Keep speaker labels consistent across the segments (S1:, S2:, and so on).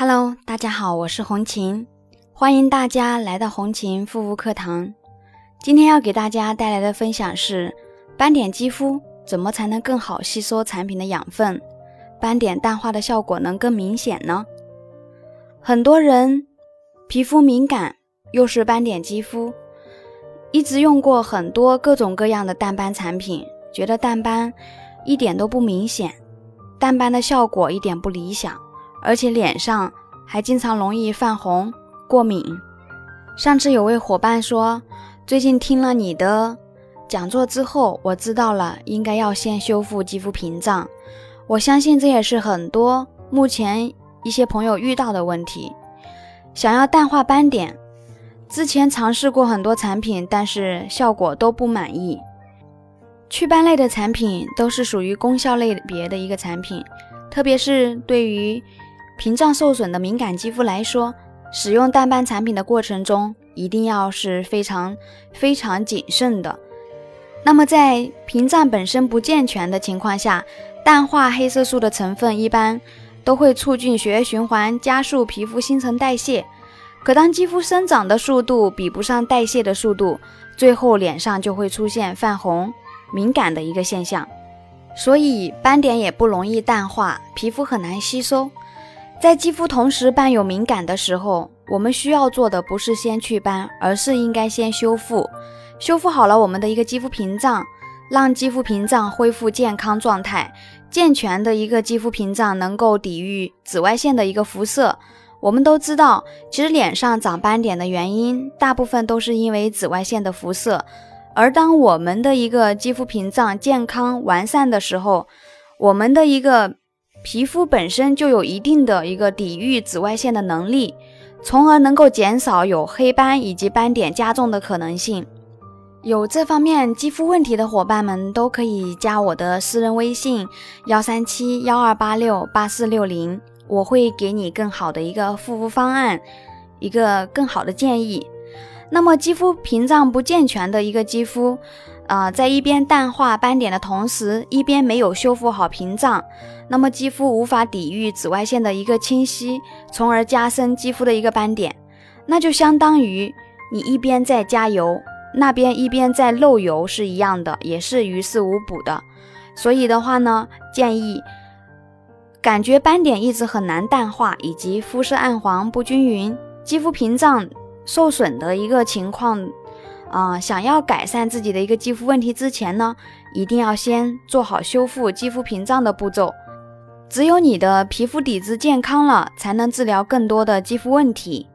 S1: Hello，大家好，我是红琴，欢迎大家来到红琴护肤课堂。今天要给大家带来的分享是：斑点肌肤怎么才能更好吸收产品的养分，斑点淡化的效果能更明显呢？很多人皮肤敏感，又是斑点肌肤，一直用过很多各种各样的淡斑产品，觉得淡斑一点都不明显，淡斑的效果一点不理想。而且脸上还经常容易泛红、过敏。上次有位伙伴说，最近听了你的讲座之后，我知道了应该要先修复肌肤屏障。我相信这也是很多目前一些朋友遇到的问题。想要淡化斑点，之前尝试过很多产品，但是效果都不满意。祛斑类的产品都是属于功效类别的一个产品，特别是对于。屏障受损的敏感肌肤来说，使用淡斑产品的过程中，一定要是非常非常谨慎的。那么，在屏障本身不健全的情况下，淡化黑色素的成分一般都会促进血液循环，加速皮肤新陈代谢。可当肌肤生长的速度比不上代谢的速度，最后脸上就会出现泛红、敏感的一个现象。所以，斑点也不容易淡化，皮肤很难吸收。在肌肤同时伴有敏感的时候，我们需要做的不是先祛斑，而是应该先修复。修复好了我们的一个肌肤屏障，让肌肤屏障恢复健康状态。健全的一个肌肤屏障能够抵御紫外线的一个辐射。我们都知道，其实脸上长斑点的原因，大部分都是因为紫外线的辐射。而当我们的一个肌肤屏障健康完善的时候，我们的一个。皮肤本身就有一定的一个抵御紫外线的能力，从而能够减少有黑斑以及斑点加重的可能性。有这方面肌肤问题的伙伴们都可以加我的私人微信幺三七幺二八六八四六零，我会给你更好的一个护肤方案，一个更好的建议。那么肌肤屏障不健全的一个肌肤。啊，在一边淡化斑点的同时，一边没有修复好屏障，那么肌肤无法抵御紫外线的一个侵袭，从而加深肌肤的一个斑点，那就相当于你一边在加油，那边一边在漏油是一样的，也是于事无补的。所以的话呢，建议感觉斑点一直很难淡化，以及肤色暗黄不均匀、肌肤屏障受损的一个情况。啊，想要改善自己的一个肌肤问题之前呢，一定要先做好修复肌肤屏障的步骤。只有你的皮肤底子健康了，才能治疗更多的肌肤问题。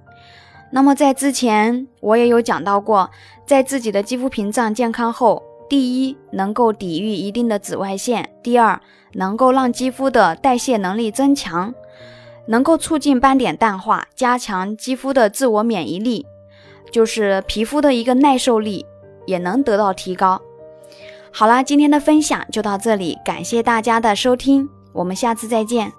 S1: 那么在之前我也有讲到过，在自己的肌肤屏障健康后，第一能够抵御一定的紫外线，第二能够让肌肤的代谢能力增强，能够促进斑点淡化，加强肌肤的自我免疫力。就是皮肤的一个耐受力也能得到提高。好啦，今天的分享就到这里，感谢大家的收听，我们下次再见。